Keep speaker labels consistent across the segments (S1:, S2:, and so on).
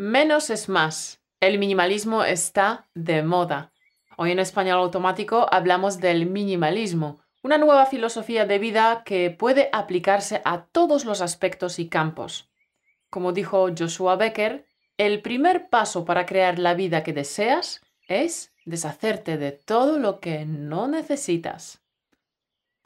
S1: Menos es más. El minimalismo está de moda. Hoy en español automático hablamos del minimalismo, una nueva filosofía de vida que puede aplicarse a todos los aspectos y campos. Como dijo Joshua Becker, el primer paso para crear la vida que deseas es deshacerte de todo lo que no necesitas.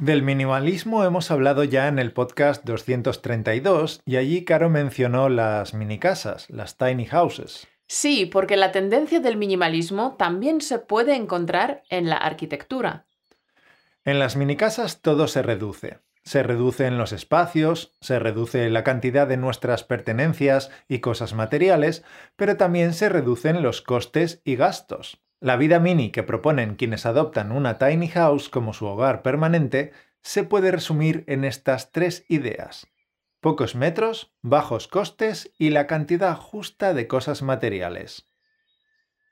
S2: Del minimalismo hemos hablado ya en el podcast 232 y allí Caro mencionó las mini casas, las tiny houses.
S1: Sí, porque la tendencia del minimalismo también se puede encontrar en la arquitectura.
S2: En las minicasas todo se reduce. Se reduce en los espacios, se reduce la cantidad de nuestras pertenencias y cosas materiales, pero también se reducen los costes y gastos. La vida mini que proponen quienes adoptan una tiny house como su hogar permanente se puede resumir en estas tres ideas pocos metros, bajos costes y la cantidad justa de cosas materiales.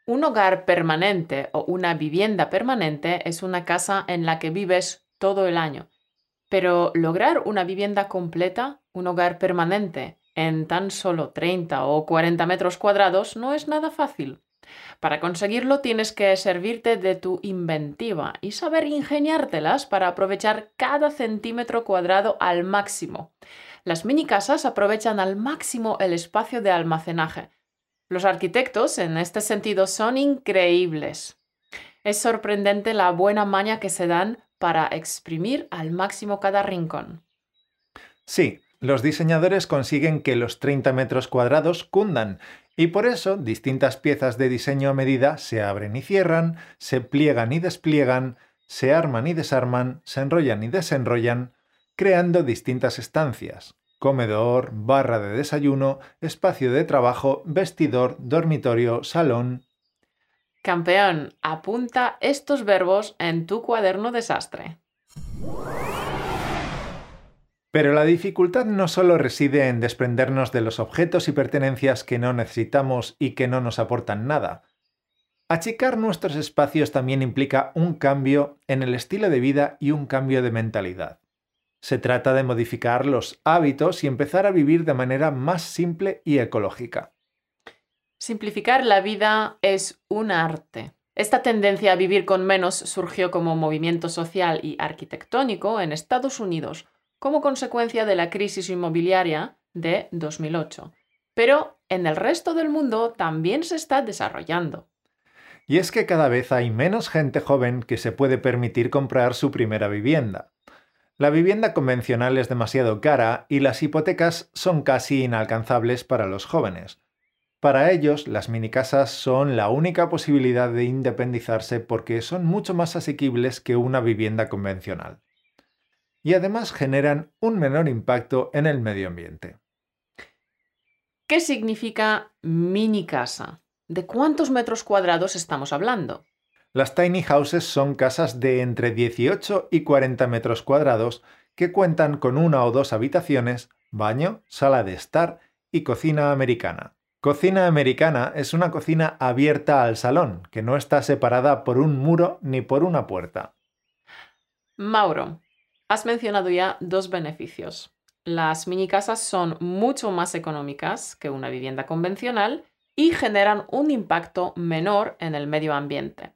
S1: Un hogar permanente o una vivienda permanente es una casa en la que vives todo el año. Pero lograr una vivienda completa, un hogar permanente, en tan solo 30 o 40 metros cuadrados no es nada fácil. Para conseguirlo tienes que servirte de tu inventiva y saber ingeniártelas para aprovechar cada centímetro cuadrado al máximo. Las mini casas aprovechan al máximo el espacio de almacenaje. Los arquitectos en este sentido son increíbles. Es sorprendente la buena maña que se dan para exprimir al máximo cada rincón.
S2: Sí, los diseñadores consiguen que los 30 metros cuadrados cundan y por eso distintas piezas de diseño a medida se abren y cierran, se pliegan y despliegan, se arman y desarman, se enrollan y desenrollan, creando distintas estancias, comedor, barra de desayuno, espacio de trabajo, vestidor, dormitorio, salón.
S1: Campeón, apunta estos verbos en tu cuaderno desastre.
S2: Pero la dificultad no solo reside en desprendernos de los objetos y pertenencias que no necesitamos y que no nos aportan nada. Achicar nuestros espacios también implica un cambio en el estilo de vida y un cambio de mentalidad. Se trata de modificar los hábitos y empezar a vivir de manera más simple y ecológica.
S1: Simplificar la vida es un arte. Esta tendencia a vivir con menos surgió como movimiento social y arquitectónico en Estados Unidos como consecuencia de la crisis inmobiliaria de 2008. Pero en el resto del mundo también se está desarrollando.
S2: Y es que cada vez hay menos gente joven que se puede permitir comprar su primera vivienda. La vivienda convencional es demasiado cara y las hipotecas son casi inalcanzables para los jóvenes. Para ellos, las minicasas son la única posibilidad de independizarse porque son mucho más asequibles que una vivienda convencional. Y además generan un menor impacto en el medio ambiente.
S1: ¿Qué significa mini casa? ¿De cuántos metros cuadrados estamos hablando?
S2: Las tiny houses son casas de entre 18 y 40 metros cuadrados que cuentan con una o dos habitaciones, baño, sala de estar y cocina americana. Cocina americana es una cocina abierta al salón, que no está separada por un muro ni por una puerta.
S1: Mauro, has mencionado ya dos beneficios. Las mini casas son mucho más económicas que una vivienda convencional y generan un impacto menor en el medio ambiente.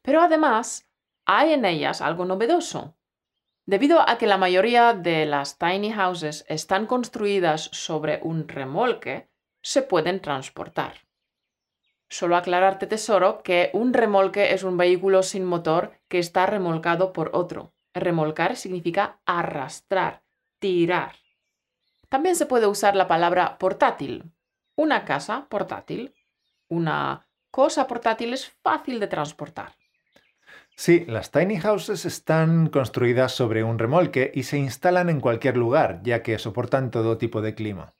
S1: Pero además, hay en ellas algo novedoso. Debido a que la mayoría de las tiny houses están construidas sobre un remolque, se pueden transportar. Solo aclararte, tesoro, que un remolque es un vehículo sin motor que está remolcado por otro. Remolcar significa arrastrar, tirar. También se puede usar la palabra portátil. Una casa portátil. Una cosa portátil es fácil de transportar.
S2: Sí, las tiny houses están construidas sobre un remolque y se instalan en cualquier lugar, ya que soportan todo tipo de clima.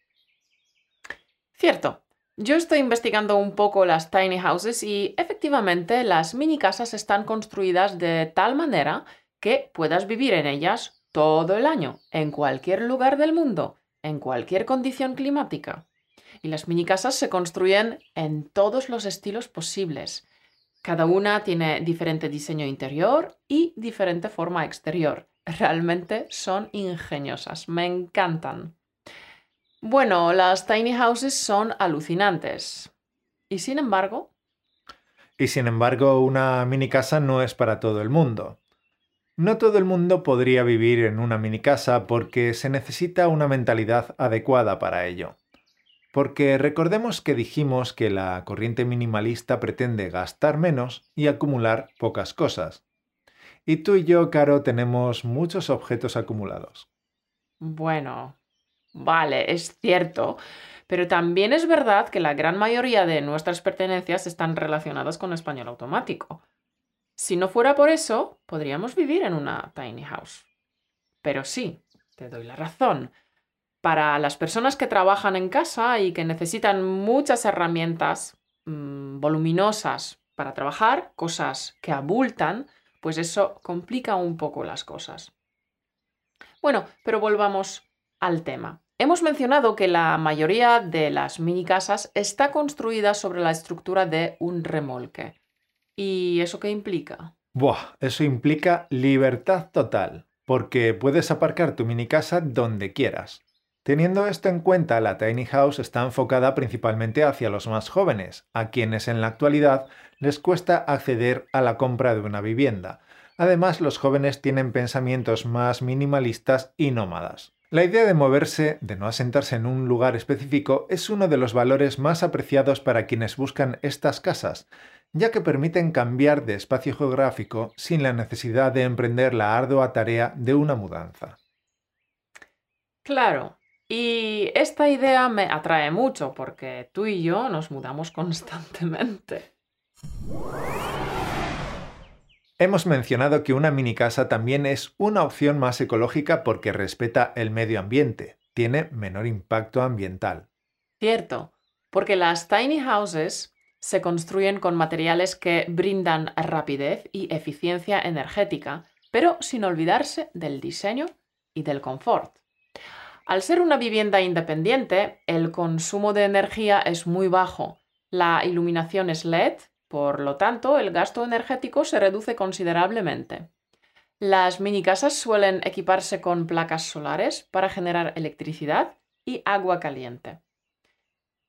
S1: Cierto. Yo estoy investigando un poco las tiny houses y efectivamente las mini casas están construidas de tal manera que puedas vivir en ellas todo el año, en cualquier lugar del mundo, en cualquier condición climática. Y las mini casas se construyen en todos los estilos posibles cada una tiene diferente diseño interior y diferente forma exterior. Realmente son ingeniosas, me encantan. Bueno, las tiny houses son alucinantes. Y sin embargo,
S2: Y sin embargo, una mini casa no es para todo el mundo. No todo el mundo podría vivir en una mini casa porque se necesita una mentalidad adecuada para ello. Porque recordemos que dijimos que la corriente minimalista pretende gastar menos y acumular pocas cosas. Y tú y yo, Caro, tenemos muchos objetos acumulados.
S1: bueno, vale, es cierto, pero también es verdad que la gran mayoría de nuestras pertenencias están relacionadas con español automático. Si no fuera por eso, podríamos vivir en una tiny house. Pero sí, te doy la razón. Para las personas que trabajan en casa y que necesitan muchas herramientas mm, voluminosas para trabajar, cosas que abultan, pues eso complica un poco las cosas. Bueno, pero volvamos al tema. Hemos mencionado que la mayoría de las mini casas está construida sobre la estructura de un remolque. ¿Y eso qué implica?
S2: Buah, eso implica libertad total, porque puedes aparcar tu mini casa donde quieras. Teniendo esto en cuenta, la tiny house está enfocada principalmente hacia los más jóvenes, a quienes en la actualidad les cuesta acceder a la compra de una vivienda. Además, los jóvenes tienen pensamientos más minimalistas y nómadas. La idea de moverse, de no asentarse en un lugar específico, es uno de los valores más apreciados para quienes buscan estas casas, ya que permiten cambiar de espacio geográfico sin la necesidad de emprender la ardua tarea de una mudanza.
S1: Claro, y esta idea me atrae mucho porque tú y yo nos mudamos constantemente.
S2: Hemos mencionado que una mini casa también es una opción más ecológica porque respeta el medio ambiente, tiene menor impacto ambiental.
S1: Cierto, porque las tiny houses se construyen con materiales que brindan rapidez y eficiencia energética, pero sin olvidarse del diseño y del confort. Al ser una vivienda independiente, el consumo de energía es muy bajo. La iluminación es LED, por lo tanto, el gasto energético se reduce considerablemente. Las mini casas suelen equiparse con placas solares para generar electricidad y agua caliente.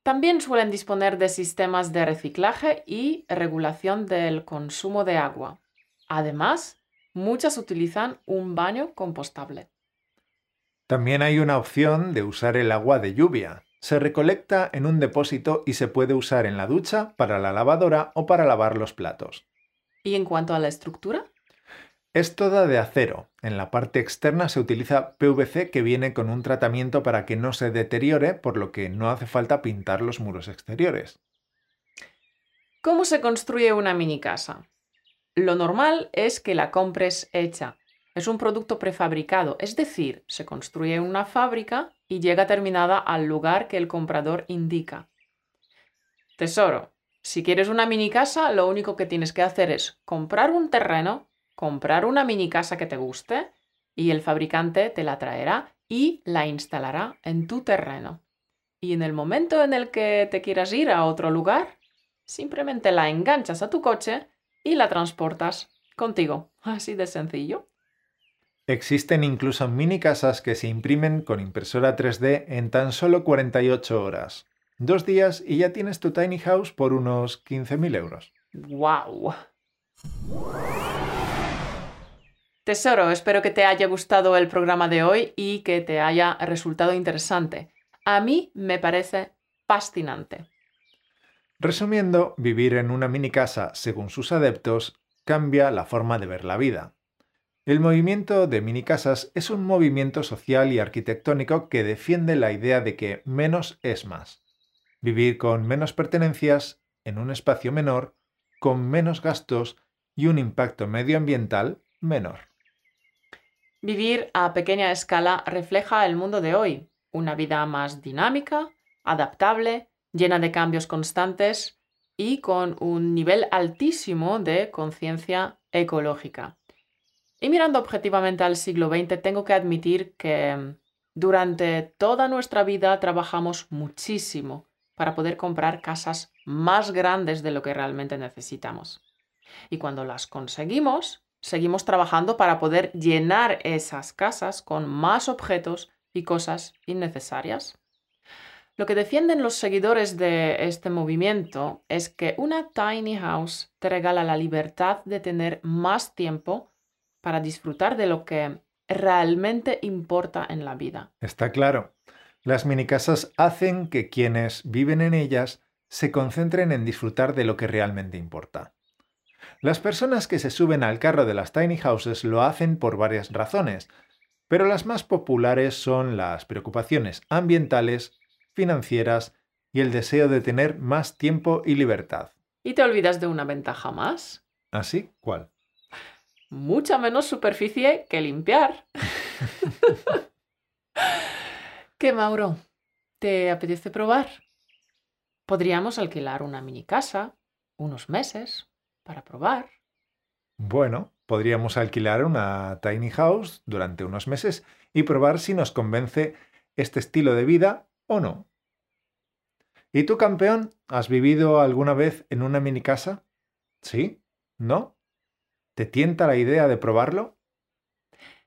S1: También suelen disponer de sistemas de reciclaje y regulación del consumo de agua. Además, muchas utilizan un baño compostable.
S2: También hay una opción de usar el agua de lluvia. Se recolecta en un depósito y se puede usar en la ducha, para la lavadora o para lavar los platos.
S1: ¿Y en cuanto a la estructura?
S2: Es toda de acero. En la parte externa se utiliza PVC que viene con un tratamiento para que no se deteriore, por lo que no hace falta pintar los muros exteriores.
S1: ¿Cómo se construye una mini casa? Lo normal es que la compres hecha. Es un producto prefabricado, es decir, se construye en una fábrica y llega terminada al lugar que el comprador indica. Tesoro, si quieres una mini casa, lo único que tienes que hacer es comprar un terreno, comprar una mini casa que te guste y el fabricante te la traerá y la instalará en tu terreno. Y en el momento en el que te quieras ir a otro lugar, simplemente la enganchas a tu coche y la transportas contigo. Así de sencillo.
S2: Existen incluso mini casas que se imprimen con impresora 3D en tan solo 48 horas. Dos días y ya tienes tu tiny house por unos 15.000 euros.
S1: ¡Wow! Tesoro, espero que te haya gustado el programa de hoy y que te haya resultado interesante. A mí me parece fascinante.
S2: Resumiendo, vivir en una mini casa, según sus adeptos, cambia la forma de ver la vida. El movimiento de mini casas es un movimiento social y arquitectónico que defiende la idea de que menos es más. Vivir con menos pertenencias, en un espacio menor, con menos gastos y un impacto medioambiental menor.
S1: Vivir a pequeña escala refleja el mundo de hoy, una vida más dinámica, adaptable, llena de cambios constantes y con un nivel altísimo de conciencia ecológica. Y mirando objetivamente al siglo XX, tengo que admitir que durante toda nuestra vida trabajamos muchísimo para poder comprar casas más grandes de lo que realmente necesitamos. Y cuando las conseguimos, seguimos trabajando para poder llenar esas casas con más objetos y cosas innecesarias. Lo que defienden los seguidores de este movimiento es que una tiny house te regala la libertad de tener más tiempo para disfrutar de lo que realmente importa en la vida.
S2: Está claro. Las minicasas hacen que quienes viven en ellas se concentren en disfrutar de lo que realmente importa. Las personas que se suben al carro de las tiny houses lo hacen por varias razones, pero las más populares son las preocupaciones ambientales, financieras y el deseo de tener más tiempo y libertad.
S1: ¿Y te olvidas de una ventaja más?
S2: ¿Así? ¿Cuál?
S1: Mucha menos superficie que limpiar. ¿Qué, Mauro? ¿Te apetece probar? Podríamos alquilar una mini casa, unos meses, para probar.
S2: Bueno, podríamos alquilar una tiny house durante unos meses y probar si nos convence este estilo de vida o no. ¿Y tú, campeón, has vivido alguna vez en una mini casa? ¿Sí? ¿No? ¿Te tienta la idea de probarlo?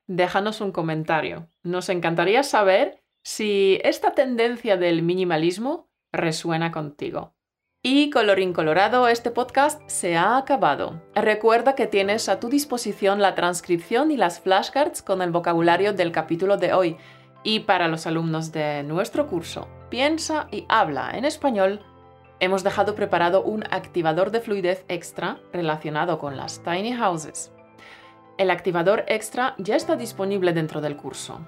S1: Déjanos un comentario. Nos encantaría saber si esta tendencia del minimalismo resuena contigo. Y colorín colorado, este podcast se ha acabado. Recuerda que tienes a tu disposición la transcripción y las flashcards con el vocabulario del capítulo de hoy. Y para los alumnos de nuestro curso, piensa y habla en español, hemos dejado preparado un activador de fluidez extra relacionado con las tiny houses. El activador extra ya está disponible dentro del curso.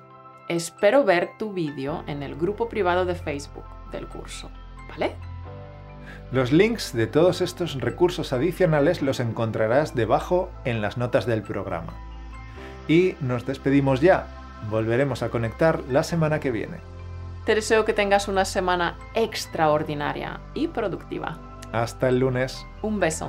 S1: Espero ver tu vídeo en el grupo privado de Facebook del curso. ¿Vale?
S2: Los links de todos estos recursos adicionales los encontrarás debajo en las notas del programa. Y nos despedimos ya. Volveremos a conectar la semana que viene.
S1: Te deseo que tengas una semana extraordinaria y productiva.
S2: Hasta el lunes.
S1: Un beso.